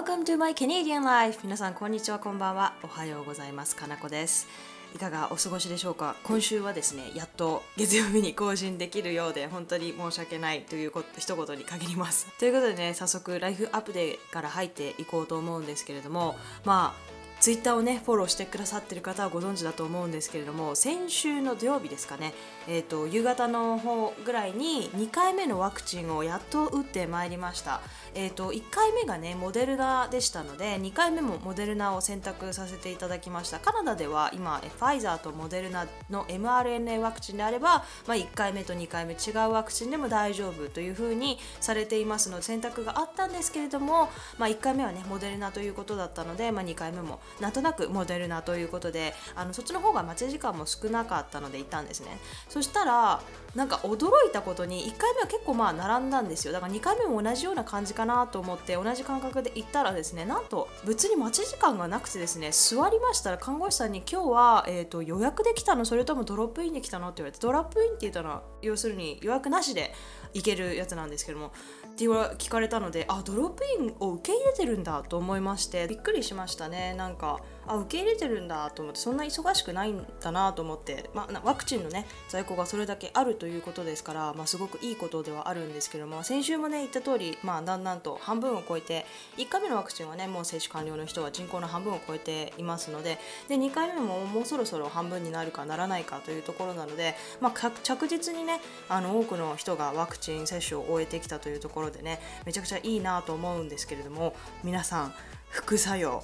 Welcome to my Canadian life. 皆さんこんにちはこんばんは。おはようございますかなこです。いかがお過ごしでしょうか？今週はですねやっと月曜日に更新できるようで本当に申し訳ないということ一言に限ります。ということでね早速ライフアップデーから入っていこうと思うんですけれどもまあツイッターをねフォローしてくださってる方はご存知だと思うんですけれども先週の土曜日ですかね、えーと、夕方の方ぐらいに2回目のワクチンをやっと打ってまいりました、えーと、1回目がねモデルナでしたので2回目もモデルナを選択させていただきました。カナダでは今ファイザーとモデルナの mRNA ワクチンであれば、まあ、1回目と2回目違うワクチンでも大丈夫というふうにされていますので選択があったんですけれども、まあ、1回目はねモデルナということだったので、まあ、2回目もなんとなくモデルナということであのそっちの方が待ち時間も少なかったので行ったんですね。そしたらなんか驚いたことに1回目は結構まあ並んだんですよ。だから2回目も同じような感じかなと思って同じ感覚で行ったらですねなんと別に待ち時間がなくてですね座りましたら看護師さんに今日は、えーと、予約できたのそれともドロップインできたのって言われてドロップインって言ったのは要するに予約なしで行けるやつなんですけどもって聞かれたのであドロップインを受け入れてるんだと思いましてびっくりしましたね。なんかあ受け入れてるんだと思ってそんな忙しくないんだなと思って、まあ、ワクチンのね在庫がそれだけあるということですから、まあ、すごくいいことではあるんですけども先週もね言った通り、まあ、だんだんと半分を超えて1回目のワクチンはねもう接種完了の人は人口の半分を超えていますのでで2回目ももうそろそろ半分になるかならないかというところなので、まあ、着実にねあの多くの人がワクチン接種を終えてきたというところでねめちゃくちゃいいなと思うんですけれども皆さん副作用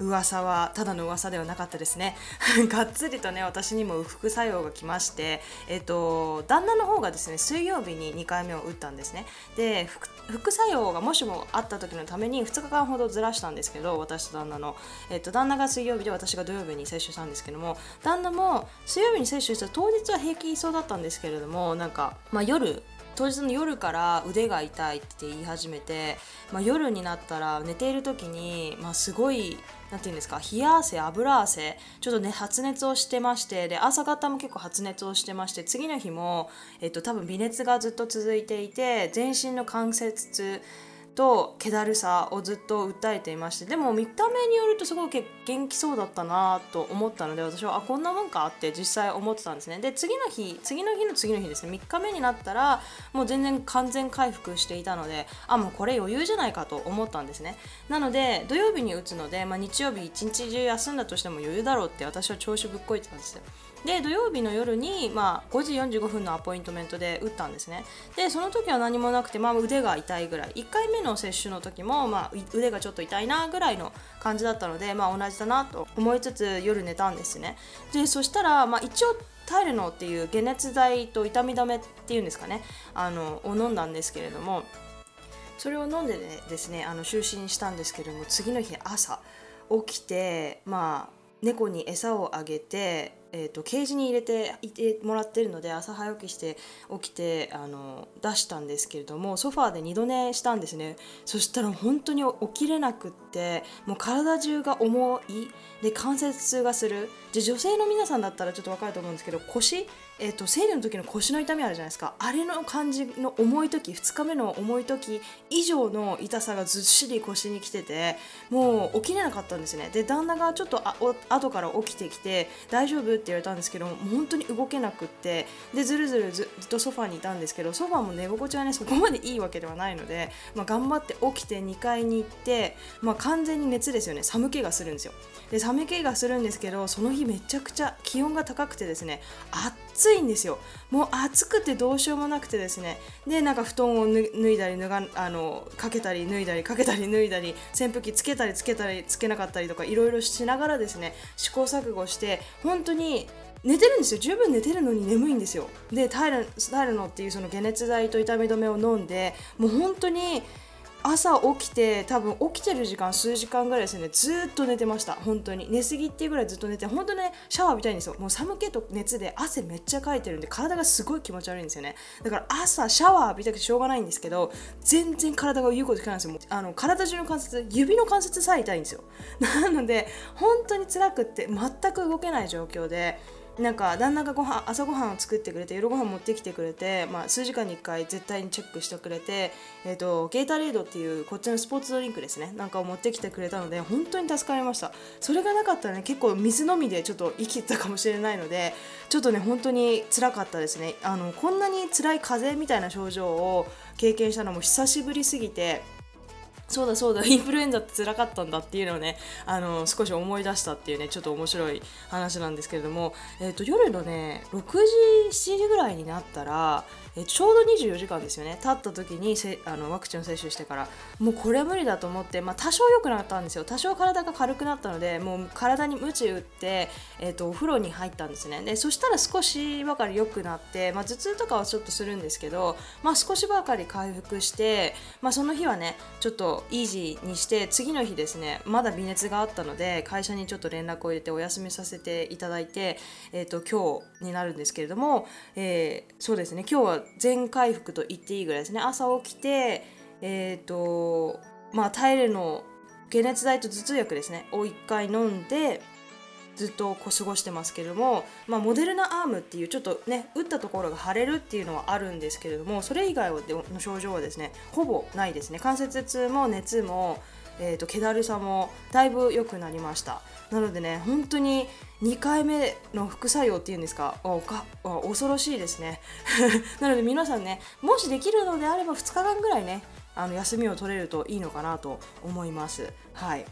噂はただの噂ではなかったですね。がっつりとね私にも副作用が来ましてえっと旦那の方がですね水曜日に2回目を打ったんですね。で副作用がもしもあった時のために2日間ほどずらしたんですけど私と旦那の、えっと、旦那が水曜日で私が土曜日に接種したんですけども旦那も水曜日に接種した当日は平気そうだったんですけれどもなんか、まあ、夜当日の夜から腕が痛いって言い始めて、まあ、夜になったら寝ている時に、まあ、すごい何て言うんですか冷や汗油汗ちょっとね発熱をしてましてで朝方も結構発熱をしてまして次の日も、えっと、多分微熱がずっと続いていて全身の関節痛と気だるさをずっと訴えていましてでも見た目によるとすごく元気そうだったなと思ったので私はあこんなもんかって実際思ってたんですね。で次の日次の日の次の日ですね。3日目になったらもう全然完全回復していたのであもうこれ余裕じゃないかと思ったんですね。なので土曜日に打つので、まあ、日曜日一日中休んだとしても余裕だろうって私は調子ぶっこいてたんですよ。で土曜日の夜に、まあ、5時45分のアポイントメントで打ったんですね。でその時は何もなくて、まあ、腕が痛いぐらい。1回目の接種の時も、まあ、腕がちょっと痛いなぐらいの感じだったので、まあ、同じだなと思いつつ夜寝たんですね。でそしたら、まあ、一応タイルノっていう解熱剤と痛み止めっていうんですかね。あのを飲んだんですけれどもそれを飲んで、ね、ですねあの就寝したんですけれども次の日朝起きてまあ猫に餌をあげてえーと、ケージに入れていてもらってるので朝早起きして起きてあの出したんですけれどもソファーで二度寝したんですね。そしたら本当に起きれなくってもう体中が重い。で関節痛がする。で女性の皆さんだったらちょっと分かると思うんですけど腰えーと、生理の時の腰の痛みあるじゃないですか。あれの感じの重い時2日目の重い時以上の痛さがずっしり腰に来ててもう起きれなかったんですね。で旦那がちょっとあ後から起きてきて大丈夫って言われたんですけど本当に動けなくってでずるずるずっとソファにいたんですけどソファも寝心地はねそこまでいいわけではないので、まあ、頑張って起きて2階に行って、まあ、完全に熱ですよね。寒気がするんですよ。で寒気がするんですけどその日めちゃくちゃ気温が高くてですねあっ暑いんですよ。もう暑くてどうしようもなくてですね。でなんか布団を脱いだり脱があのかけたり脱いだりかけたり脱いだり扇風機つけたりつけたりつけなかったりとかいろいろしながらですね試行錯誤して本当に寝てるんですよ。十分寝てるのに眠いんですよ。でタイルタイルノっていうその解熱剤と痛み止めを飲んでもう本当に朝起きて多分起きてる時間数時間ぐらいですね。ずっと寝てました。本当に。寝すぎっていうぐらいずっと寝て本当ねシャワー浴びたいんですよ。もう寒気と熱で汗めっちゃかいてるんで体がすごい気持ち悪いんですよね。だから朝シャワー浴びたくてしょうがないんですけど全然体が言うこと聞かないんですよ。あの体中の関節指の関節さえ痛いんですよ。なので本当に辛くって全く動けない状況でなんか旦那がご飯朝ごはんを作ってくれて夜ご飯持ってきてくれて、まあ、数時間に1回絶対にチェックしてくれて、えーと、ゲータレードっていうこっちのスポーツドリンクですね。なんかを持ってきてくれたので本当に助かりました。それがなかったらね結構水飲みでちょっと生きてたかもしれないのでちょっとね本当につらかったですね。あのこんなに辛い風邪みたいな症状を経験したのも久しぶりすぎてそうだそうだ インフルエンザってつらかったんだっていうのをねあの少し思い出したっていうねちょっと面白い話なんですけれども、えーと、夜のね6時7時ぐらいになったら、え、ちょうど24時間ですよね。経った時にせあのワクチンを接種してから。もうこれ無理だと思って、まあ、多少良くなったんですよ。多少体が軽くなったのでもう体に鞭打って、えーと、お風呂に入ったんですね。でそしたら少しばかり良くなって、まあ、頭痛とかはちょっとするんですけど、まあ、少しばかり回復して、まあ、その日はねちょっとイージーにして次の日ですねまだ微熱があったので会社にちょっと連絡を入れてお休みさせていただいて、えーと、今日になるんですけれども、えー、そうですね今日は全回復と言っていいぐらいですね。朝起きてえっ、ー、とまあ耐えるの解熱剤と頭痛薬ですね。を1回飲んでずっとこう過ごしてますけれども、まあ、モデルナアームっていうちょっとね打ったところが腫れるっていうのはあるんですけれどもそれ以外の症状はですねほぼないですね。関節痛も熱もえーと、気だるさもだいぶ良くなりました。なのでね本当に2回目の副作用っていうんですかおか恐ろしいですね。なので皆さんねもしできるのであれば2日間ぐらいねあの休みを取れるといいのかなと思います。はい。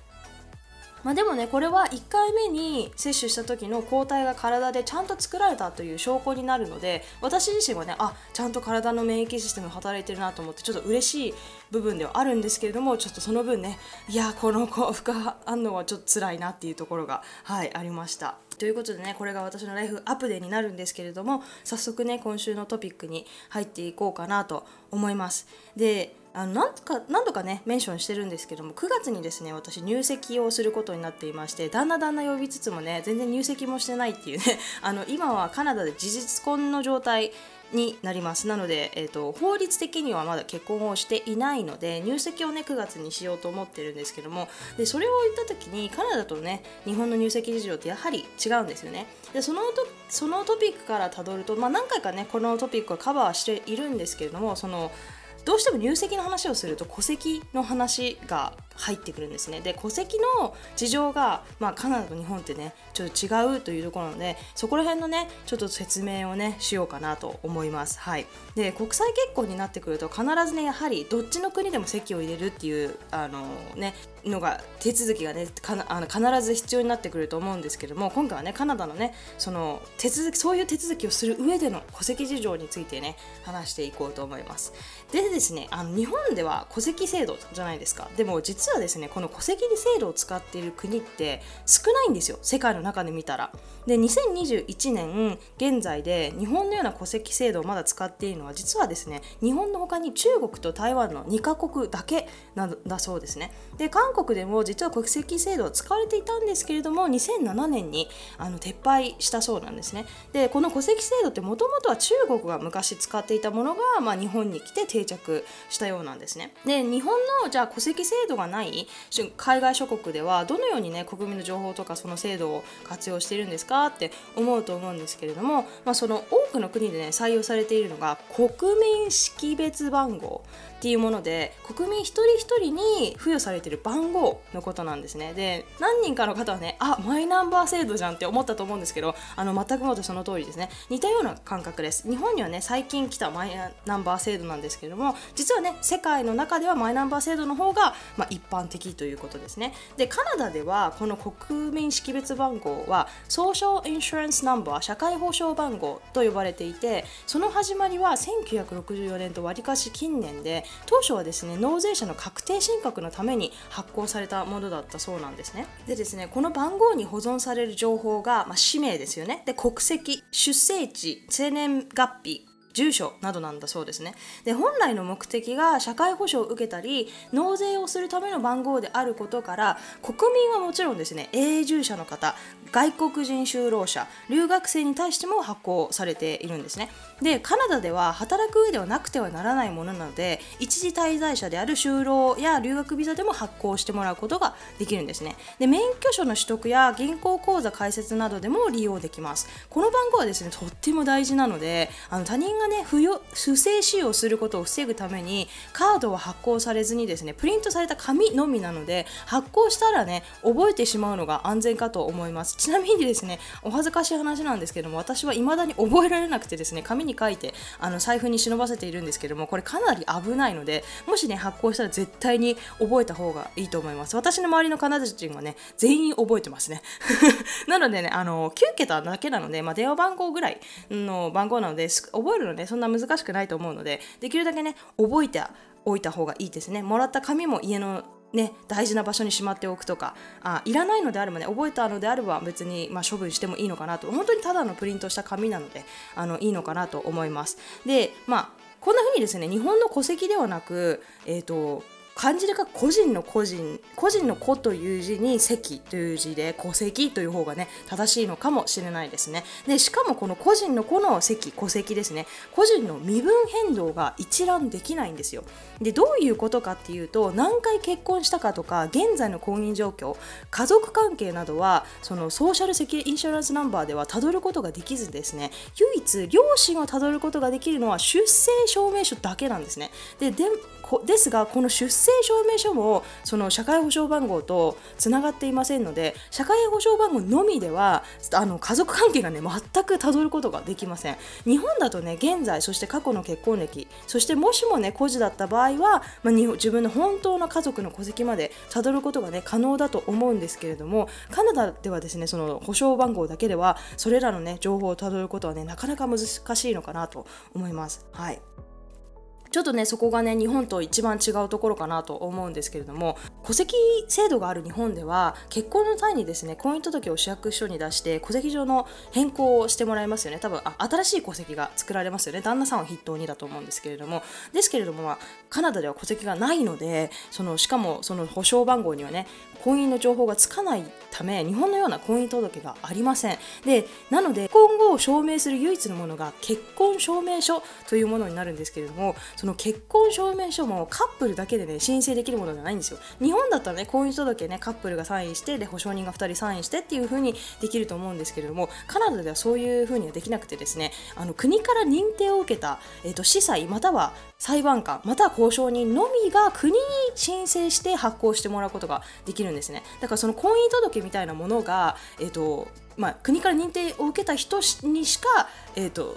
まあ、でもねこれは1回目に接種した時の抗体が体でちゃんと作られたという証拠になるので私自身はねあちゃんと体の免疫システム働いてるなと思ってちょっと嬉しい部分ではあるんですけれどもちょっとその分ねいやこの副反応はちょっと辛いなっていうところがはいありました。ということでねこれが私のライフアップデーになるんですけれども早速ね今週のトピックに入っていこうかなと思います。であのなんか何度かねメンションしてるんですけども9月にですね私入籍をすることになっていまして旦那旦那呼びつつもね全然入籍もしてないっていうね あの今はカナダで事実婚の状態になります。なので、えーと、法律的にはまだ結婚をしていないので入籍をね9月にしようと思ってるんですけどもでそれを言った時にカナダとね日本の入籍事情ってやはり違うんですよね。でそのとそのトピックからたどると、まあ、何回かねこのトピックはカバーしているんですけれどもそのどうしても入籍の話をすると戸籍の話が入ってくるんですね。で戸籍の事情が、まあ、カナダと日本ってねちょっと違うというところなのでそこら辺のねちょっと説明をねしようかなと思います。はい。で国際結婚になってくると必ずねやはりどっちの国でも籍を入れるっていうあのねのが手続きがねあの必ず必要になってくると思うんですけども今回はねカナダのねその手続きそういう手続きをする上での戸籍事情についてね話していこうと思います。でですねあの日本では戸籍制度じゃないですか。でも実はですねこの戸籍制度を使っている国って少ないんですよ世界の中で見たら。で2021年現在で日本のような戸籍制度をまだ使っているのは実はですね日本の他に中国と台湾の2カ国だけなんだそうですね。で韓韓国でも実は国籍制度は使われていたんですけれども2007年にあの撤廃したそうなんですね。でこの戸籍制度ってもともとは中国が昔使っていたものが、まあ、日本に来て定着したようなんですね。で日本のじゃあ戸籍制度がない海外諸国ではどのようにね国民の情報とかその制度を活用しているんですか？って思うと思うんですけれども、まあ、その多くの国でね採用されているのが国民識別番号。っていうもので国民一人一人に付与されてる番号のことなんですね。で何人かの方はねあマイナンバー制度じゃんって思ったと思うんですけどあの全くもってその通りですね。似たような感覚です。日本にはね最近来たマイナンバー制度なんですけれども実はね世界の中ではマイナンバー制度の方が、まあ、一般的ということですね。でカナダではこの国民識別番号はソーシャルインシュランスナンバー社会保障番号と呼ばれていてその始まりは1964年とわりかし近年で当初はですね納税者の確定申告のために発行されたものだったそうなんですね。でですねこの番号に保存される情報が、まあ、氏名ですよね。で国籍出生地生年月日住所などなんだそうですね。で本来の目的が社会保障を受けたり納税をするための番号であることから国民はもちろんですね永住者の方外国人就労者留学生に対しても発行されているんですね。でカナダでは働く上ではなくてはならないものなので一時滞在者である就労や留学ビザでも発行してもらうことができるんですね。で免許証の取得や銀行口座開設などでも利用できます。この番号はですねとっても大事なのであの他人がね不不正使用することを防ぐためにカードは発行されずにですねプリントされた紙のみなので発行したらね覚えてしまうのが安全かと思います。ちなみにですねお恥ずかしい話なんですけども私は未だに覚えられなくてですね紙に書いてあの財布に忍ばせているんですけどもこれかなり危ないのでもしね発行したら絶対に覚えた方がいいと思います。私の周りのカナダ人はね全員覚えてますね。なのでねあの9桁だけなので、まあ、電話番号ぐらいの番号なので覚えるのねそんな難しくないと思うのでできるだけね覚えておいた方がいいですね。もらった紙も家のね、大事な場所にしまっておくとかあいらないのであればね覚えたのであれば別に、まあ、処分してもいいのかなと。本当にただのプリントした紙なのであのいいのかなと思います。でまあこんな風にですね日本の戸籍ではなく、えーと漢字で書く個人の個人個人の子という字に籍という字で戸籍という方がね正しいのかもしれないですね。でしかもこの個人の子の籍戸籍ですね。個人の身分変動が一覧できないんですよ。でどういうことかっていうと何回結婚したかとか現在の婚姻状況家族関係などはその Social Security Insurance Number ではたどることができずですね。唯一両親をたどることができるのは出生証明書だけなんですね。ででですがこの出生証明書もその社会保障番号とつながっていませんので社会保障番号のみではあの家族関係がね全くたどることができません。日本だとね現在そして過去の結婚歴そしてもしもね孤児だった場合は、まあ、自分の本当の家族の戸籍までたどることがね可能だと思うんですけれどもカナダではですねその保証番号だけではそれらのね情報をたどることはねなかなか難しいのかなと思います。はい。ちょっとねそこがね日本と一番違うところかなと思うんですけれども戸籍制度がある日本では結婚の際にですね婚姻届を市役所に出して戸籍上の変更をしてもらいますよね。多分あ新しい戸籍が作られますよね。旦那さんを筆頭にだと思うんですけれども。ですけれども、まあ、カナダでは戸籍がないのでそのしかもその保証番号にはね婚姻の情報がつかないため日本のような婚姻届がありません。でなので今後を証明する唯一のものが結婚証明書というものになるんですけれどもその結婚証明書もカップルだけでね申請できるものじゃないんですよ。日本だったらね婚姻届ねカップルがサインしてで保証人が2人サインしてっていう風にできると思うんですけれどもカナダではそういう風にはできなくてですねあの国から認定を受けた、えーと、司祭または裁判官または交渉人のみが国に申請して発行してもらうことができるんですね。だからその婚姻届みたいなものが、えーとまあ、国から認定を受けた人にしか、えーと、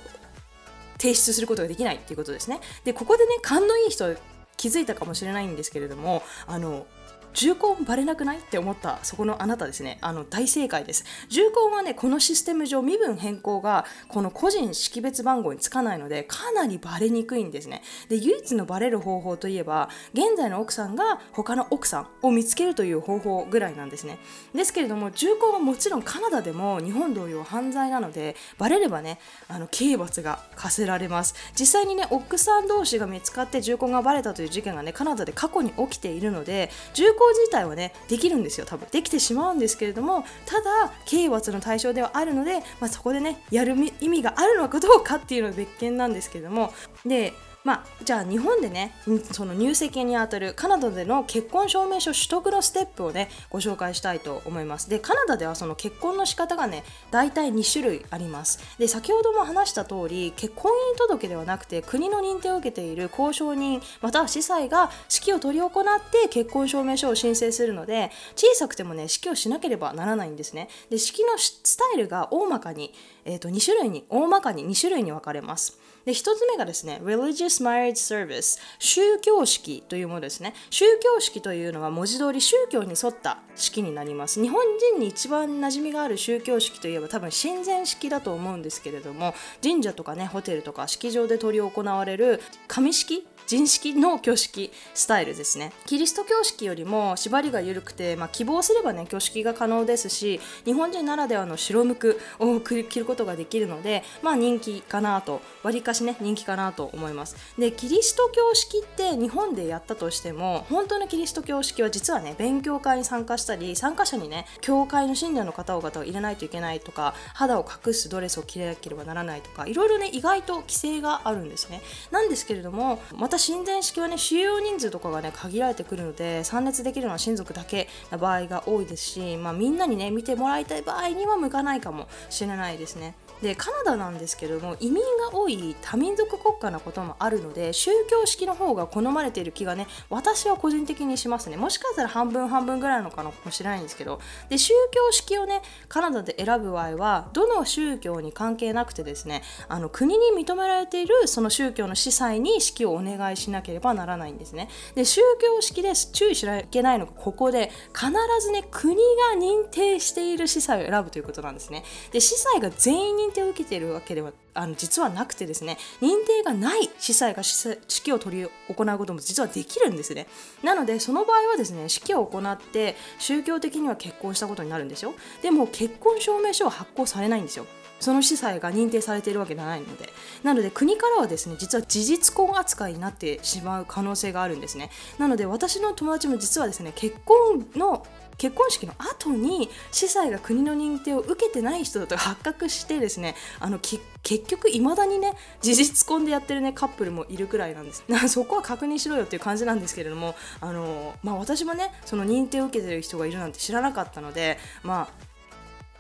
提出することができないっていうことですね。でここでね勘のいい人気づいたかもしれないんですけれどもあの重婚バレなくない？って思ったそこのあなたですね。あの大正解です。重婚はねこのシステム上身分変更がこの個人識別番号につかないのでかなりバレにくいんですね。で唯一のバレる方法といえば現在の奥さんが他の奥さんを見つけるという方法ぐらいなんですね。ですけれども重婚はもちろんカナダでも日本同様犯罪なのでバレればねあの刑罰が課せられます。実際にね奥さん同士が見つかって重婚がバレたという事件がねカナダで過去に起きているので重自体はねできるんですよ多分。できてしまうんですけれどもただ刑罰の対象ではあるので、まあ、そこでねやる意味があるのかどうかっていうのは別件なんですけれども。でまあ、じゃあ日本でねその入籍にあたるカナダでの結婚証明書取得のステップをねご紹介したいと思います。でカナダではその結婚の仕方がね大体2種類あります。で先ほども話した通り結婚姻届ではなくて国の認定を受けている交渉人または司祭が式を執り行って結婚証明書を申請するので小さくてもね式をしなければならないんですね。で式のスタイルが大まかに、えー、と2種類に大まかに2種類に分かれます。で1つ目がですね Religious Marriage Service 宗教式というものですね。宗教式というのは文字通り宗教に沿った式になります。日本人に一番馴染みがある宗教式といえば多分神前式だと思うんですけれども神社とかねホテルとか式場で執り行われる紙式人式の挙式スタイルですね。キリスト教式よりも縛りが緩くて、まあ、希望すればね挙式が可能ですし日本人ならではの白むくを着ることができるので、まあ、人気かなとわりかしね人気かなと思います。でキリスト教式って日本でやったとしても本当のキリスト教式は実はね勉強会に参加したり参加者にね教会の信者の方々を入れないといけないとか肌を隠すドレスを着れなければならないとかいろいろね意外と規制があるんですね。なんですけれどもまた神前式はね収容人数とかがね限られてくるので参列できるのは親族だけな場合が多いですし、まあ、みんなにね見てもらいたい場合には向かないかもしれないですね。でカナダなんですけども移民が多い多民族国家なこともあるので宗教式の方が好まれている気がね私は個人的にしますね。もしかしたら半分半分ぐらいのかもしれないんですけど。で宗教式をねカナダで選ぶ場合はどの宗教に関係なくてですねあの国に認められているその宗教の司祭に式をお願願いしなければならないんですね。で宗教式で注意しなきゃいけないのがここで必ずね国が認定している司祭を選ぶということなんですね。で司祭が全員認定を受けているわけではあの実はなくてですね認定がない司祭が式を取り行うことも実はできるんですね。なのでその場合はですね式を行って宗教的には結婚したことになるんですよ。でも結婚証明書は発行されないんですよ。その司祭が認定されているわけではないので。なので国からはですね実は事実婚扱いになってしまう可能性があるんですね。なので私の友達も実はですね結婚の結婚式の後に司祭が国の認定を受けてない人だと発覚してですねあの結局いまだにね事実婚でやってるねカップルもいるくらいなんです。そこは確認しろよっていう感じなんですけれどもあの、まあ、私もねその認定を受けてる人がいるなんて知らなかったのでまあ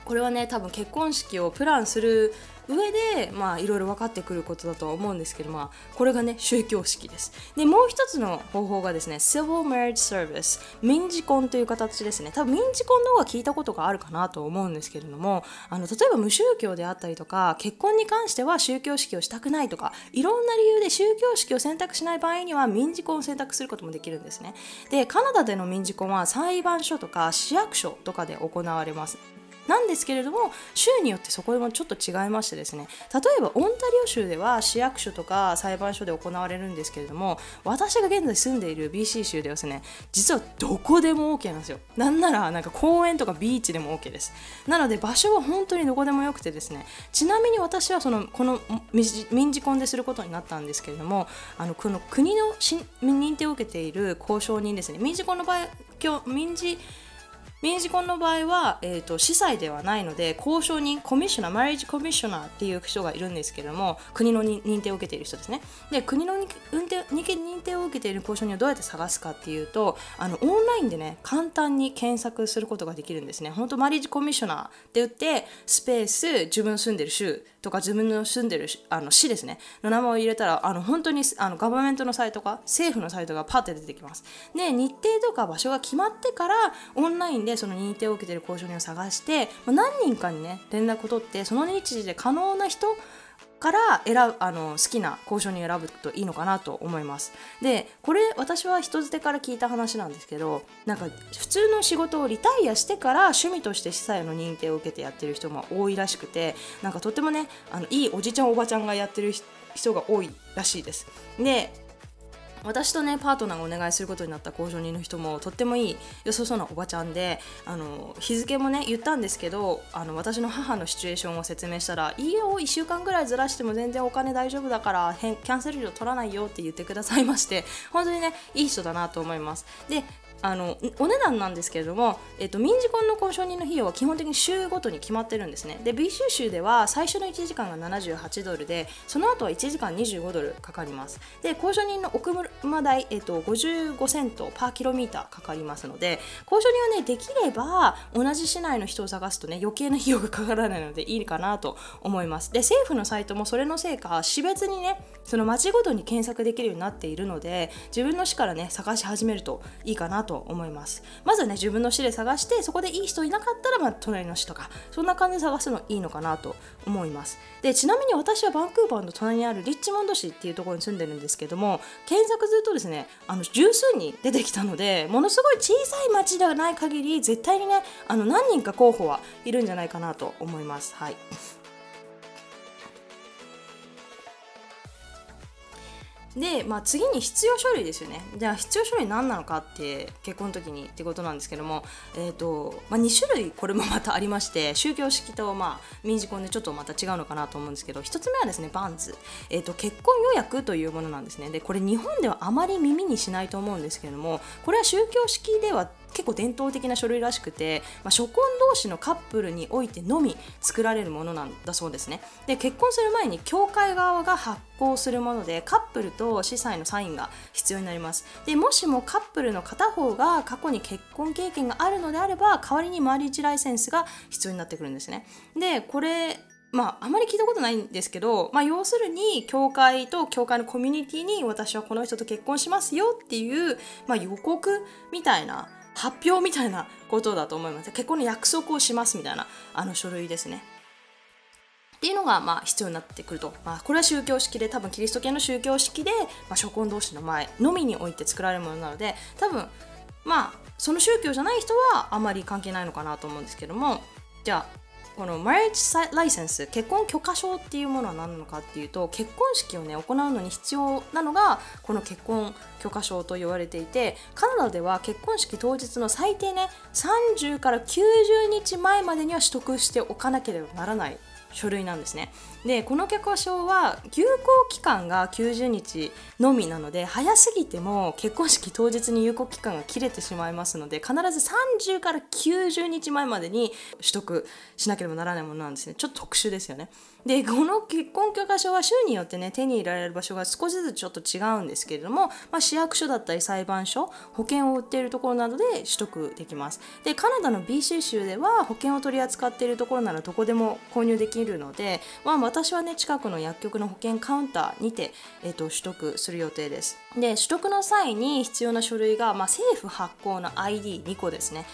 これはね多分結婚式をプランする上でまあいろいろ分かってくることだとは思うんですけどまあこれがね宗教式です。でもう一つの方法がですね Civil Marriage Service 民事婚という形ですね。多分民事婚の方が聞いたことがあるかなと思うんですけれどもあの例えば無宗教であったりとか結婚に関しては宗教式をしたくないとかいろんな理由で宗教式を選択しない場合には民事婚を選択することもできるんですね。でカナダでの民事婚は裁判所とか市役所とかで行われます。なんですけれども州によってそこもちょっと違いましてですね例えばオンタリオ州では市役所とか裁判所で行われるんですけれども私が現在住んでいる BC 州ではですね実はどこでも OK なんですよ。なんならなんか公園とかビーチでも OK です。なので場所は本当にどこでもよくてですねちなみに私はそのこの民事婚ですることになったんですけれどもあのこの国の認定を受けている交渉人ですね民事婚の場合民事民事婚の場合は、えーと、司祭ではないので交渉人コミッショナーマリージコミッショナーっていう人がいるんですけども国の認定を受けている人ですね。で国の認定認定を受けている交渉人をどうやって探すかっていうとあのオンラインでね簡単に検索することができるんですね。本当マリージコミッショナーって言ってスペース自分住んでる州とか自分の住んでるあの市ですね。の名前を入れたらあの本当にあのガバメントのサイトか政府のサイトがパッて出てきます。で日程とか場所が決まってからオンラインでその認定を受けている交渉人を探して、ま、何人かにね連絡を取ってその日時で可能な人から選ぶあの好きな交渉に選ぶといいのかなと思います。でこれ私は人づてから聞いた話なんですけどなんか普通の仕事をリタイアしてから趣味として司祭の認定を受けてやってる人も多いらしくてなんかとってもねあのいいおじちゃんおばちゃんがやってる人が多いらしいです。で私とねパートナーがお願いすることになった工場人の人もとってもいい。よそそうなおばちゃんであの日付もね言ったんですけどあの私の母のシチュエーションを説明したら「いいよ1週間ぐらいずらしても全然お金大丈夫だからキャンセル料取らないよ」って言ってくださいまして本当にねいい人だなと思います。であのお値段なんですけれども、えっと、民事婚の交渉人の費用は基本的に週ごとに決まってるんですね。で BC 州では最初の1時間が78ドルでその後は1時間25ドルかかります。で交渉人のお車代、えっと、55セントパーキロミーターかかりますので交渉人はねできれば同じ市内の人を探すとね余計な費用がかからないのでいいかなと思います。で政府のサイトもそれのせいか市別にねその町ごとに検索できるようになっているので自分の市からね探し始めるといいかなとと思います。まずね自分の市で探してそこでいい人いなかったら、まあ、隣の市とかそんな感じで探すのいいのかなと思います。でちなみに私はバンクーバーの隣にあるリッチモンド市っていうところに住んでるんですけども検索するとですねあの十数人出てきたのでものすごい小さい町ではない限り絶対にねあの何人か候補はいるんじゃないかなと思います。はい。で、まあ、次に必要書類ですよね。じゃあ必要書類何なのかって結婚の時にってことなんですけども、えーとまあ、2種類これもまたありまして宗教式と、まあ、民事婚でちょっとまた違うのかなと思うんですけど1つ目はですねバンズ、えーと、結婚予約というものなんですね。でこれ日本ではあまり耳にしないと思うんですけれどもこれは宗教式では結構伝統的な書類らしくて、まあ、初婚同士のカップルにおいてのみ作られるものなんだそうですね。で結婚する前に教会側が発行するものでカップルと司祭のサインが必要になります。でもしもカップルの片方が過去に結婚経験があるのであれば代わりにマリッジライセンスが必要になってくるんですね。でこれまあ、あまり聞いたことないんですけど、まあ、要するに、教会と教会のコミュニティに私はこの人と結婚しますよっていう、まあ、予告みたいな発表みたいなことだと思います。結婚の約束をしますみたいなあの書類ですね。っていうのがまあ必要になってくると、まあ、これは宗教式で多分キリスト教の宗教式で、まあ、初婚同士の前のみにおいて作られるものなので多分まあその宗教じゃない人はあまり関係ないのかなと思うんですけども。じゃあこのマリッジライセンス結婚許可証っていうものは何なのかっていうと結婚式をね行うのに必要なのがこの結婚許可証と言われていてカナダでは結婚式当日の最低ね30から90日前までには取得しておかなければならない。書類なんですね。でこの許可証は有効期間が90日のみなので早すぎても結婚式当日に有効期間が切れてしまいますので必ず30から90日前までに取得しなければならないものなんですね。ちょっと特殊ですよね。でこの結婚許可証は州によってね手に入れられる場所が少しずつちょっと違うんですけれども、まあ、市役所だったり裁判所保険を売っているところなどで取得できます。でカナダの BC 州では保険を取り扱っているところならどこでも購入できるので、まあ、私はね近くの薬局の保険カウンターにて、えーと、取得する予定です。で取得の際に必要な書類が、まあ、政府発行の ID2 個ですね。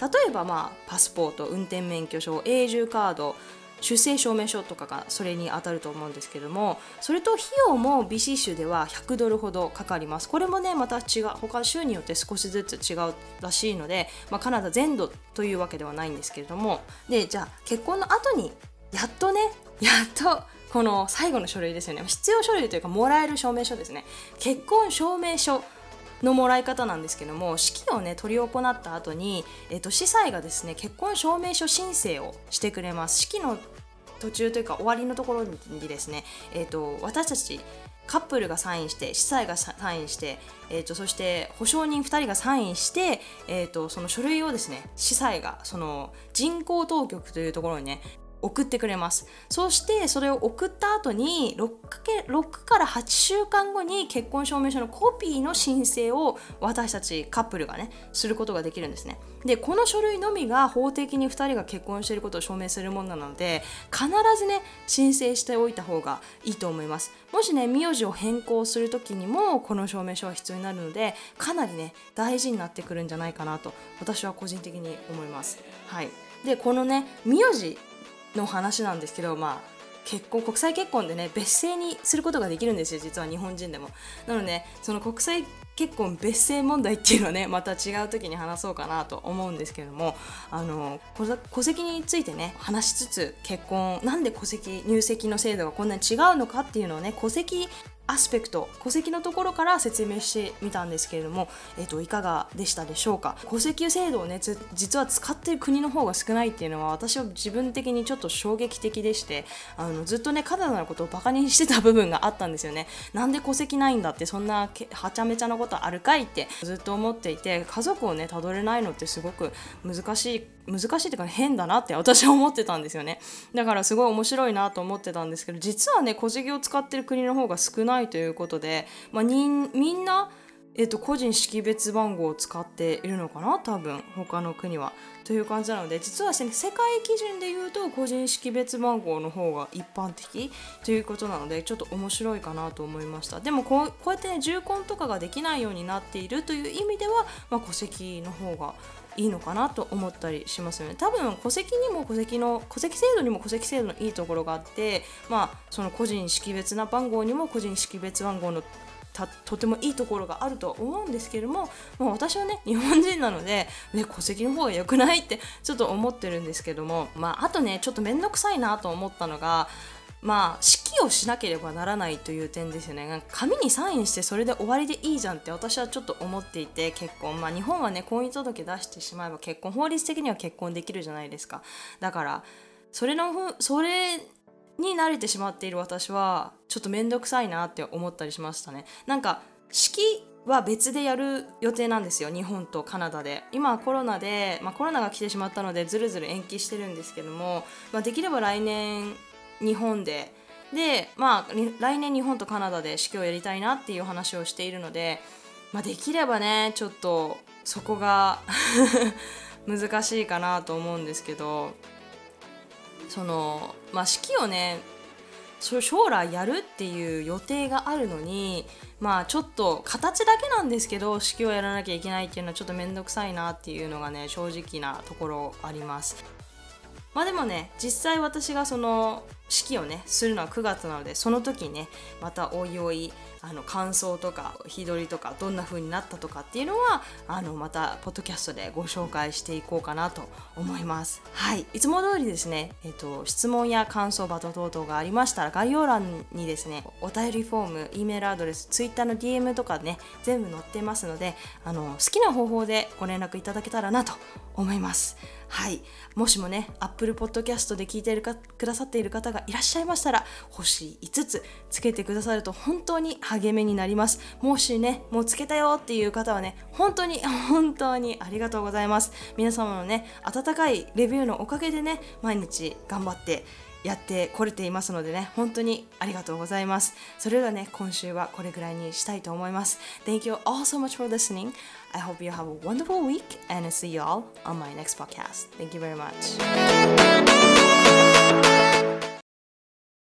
例えば、まあ、パスポート運転免許証永住カード出生証明書とかがそれに当たると思うんですけどもそれと費用も BC 州では100ドルほどかかります。これもねまた違う他州によって少しずつ違うらしいので、まあ、カナダ全土というわけではないんですけれども。でじゃあ結婚の後にやっとねやっとこの最後の書類ですよね。必要書類というかもらえる証明書ですね。結婚証明書のもらい方なんですけども式をね執り行った後に、えーと、司祭がですね結婚証明書申請をしてくれます。式の途中というか終わりのところにですね、えーと、私たちカップルがサインして司祭がサインして、えーと、そして保証人2人がサインして、えーとその書類をですね司祭がその人工当局というところにね送ってくれます。そしてそれを送った後に 6, 6から8週間後に結婚証明書のコピーの申請を私たちカップルがねすることができるんですね。でこの書類のみが法的に2人が結婚していることを証明するものなので必ずね申請しておいた方がいいと思います。もしね名字を変更する時にもこの証明書は必要になるのでかなりね大事になってくるんじゃないかなと私は個人的に思います。はい。でこのね名字の話なんですけどまあ結婚国際結婚でね別姓にすることができるんですよ実は日本人でも。なのでその国際結婚別姓問題っていうのはねまた違う時に話そうかなと思うんですけれどもあの戸籍についてね話しつつ結婚なんで戸籍入籍の制度がこんなに違うのかっていうのをね戸籍アスペクト戸籍のところから説明してみたんですけれども、えーと、いかがでしたでしょうか？戸籍制度をね実は使ってる国の方が少ないっていうのは私は自分的にちょっと衝撃的でしてあのずっとねカナダのことをバカにしてた部分があったんですよね。なんで戸籍ないんだってそんなはちゃめちゃなことあるかいってずっと思っていて家族をねたどれないのってすごく難しい難しいっていうか変だなって 私は思ってたんですよねだからすごい面白いなと思ってたんですけど実はね戸籍を使ってる国の方が少ないということで、まあ、みんなえっと、個人識別番号を使っているのかな多分他の国は。という感じなので実はですね世界基準で言うと個人識別番号の方が一般的ということなのでちょっと面白いかなと思いましたでもこうこうやってね重婚とかができないようになっているという意味では、まあ、戸籍の方がいいのかなと思ったりしますよね。多分戸籍にも戸籍の戸籍制度にも戸籍制度のいいところがあってまあその個人識別な番号にも個人識別番号のとてもいいところがあると思うんですけども、まあ、私はね日本人なので、ね、戸籍の方が良くないってちょっと思ってるんですけども、まあ、あとねちょっと面倒くさいなと思ったのがまあ式をしなければならないという点ですよね。紙にサインしてそれで終わりでいいじゃんって私はちょっと思っていて結婚まあ日本はね婚姻届出してしまえば結婚法律的には結婚できるじゃないですか。だからそれのふそれに慣れてしまっている私はちょっと面倒くさいなって思ったりしましたね。なんか式は別でやる予定なんですよ日本とカナダで。今はコロナで、まあ、コロナが来てしまったのでずるずる延期してるんですけども、まあ、できれば来年日本で。でまあ来年日本とカナダで式をやりたいなっていう話をしているので、まあ、できればねちょっとそこが 難しいかなと思うんですけどそのまあ式をね将来やるっていう予定があるのにまあちょっと形だけなんですけど式をやらなきゃいけないっていうのはちょっと面倒くさいなっていうのがね正直なところあります。まあでもね実際私がその式をねするのは9月なのでその時ねまたおいおいあの感想とか日取りとかどんな風になったとかっていうのはあのまたポッドキャストでご紹介していこうかなと思います。はい。いつも通りですねえっ、と質問や感想バト等々がありましたら概要欄にですねお便りフォーム E メールアドレス Twitter の DM とかね全部載ってますのであの好きな方法でご連絡いただけたらなと思います。はい。もしもね Apple Podcast で聞いているかくださっている方がいらっしゃいましたら星5つつけてくださると本当に励みになります。もしねもうつけたよっていう方はね本当に本当にありがとうございます。皆様のね温かいレビューのおかげでね毎日頑張ってやってこれていますのでね本当にありがとうございます。それではね今週はこれぐらいにしたいと思います。Thank you all so much for listening. I hope you have a wonderful week and I see you all on my next podcast. Thank you very much.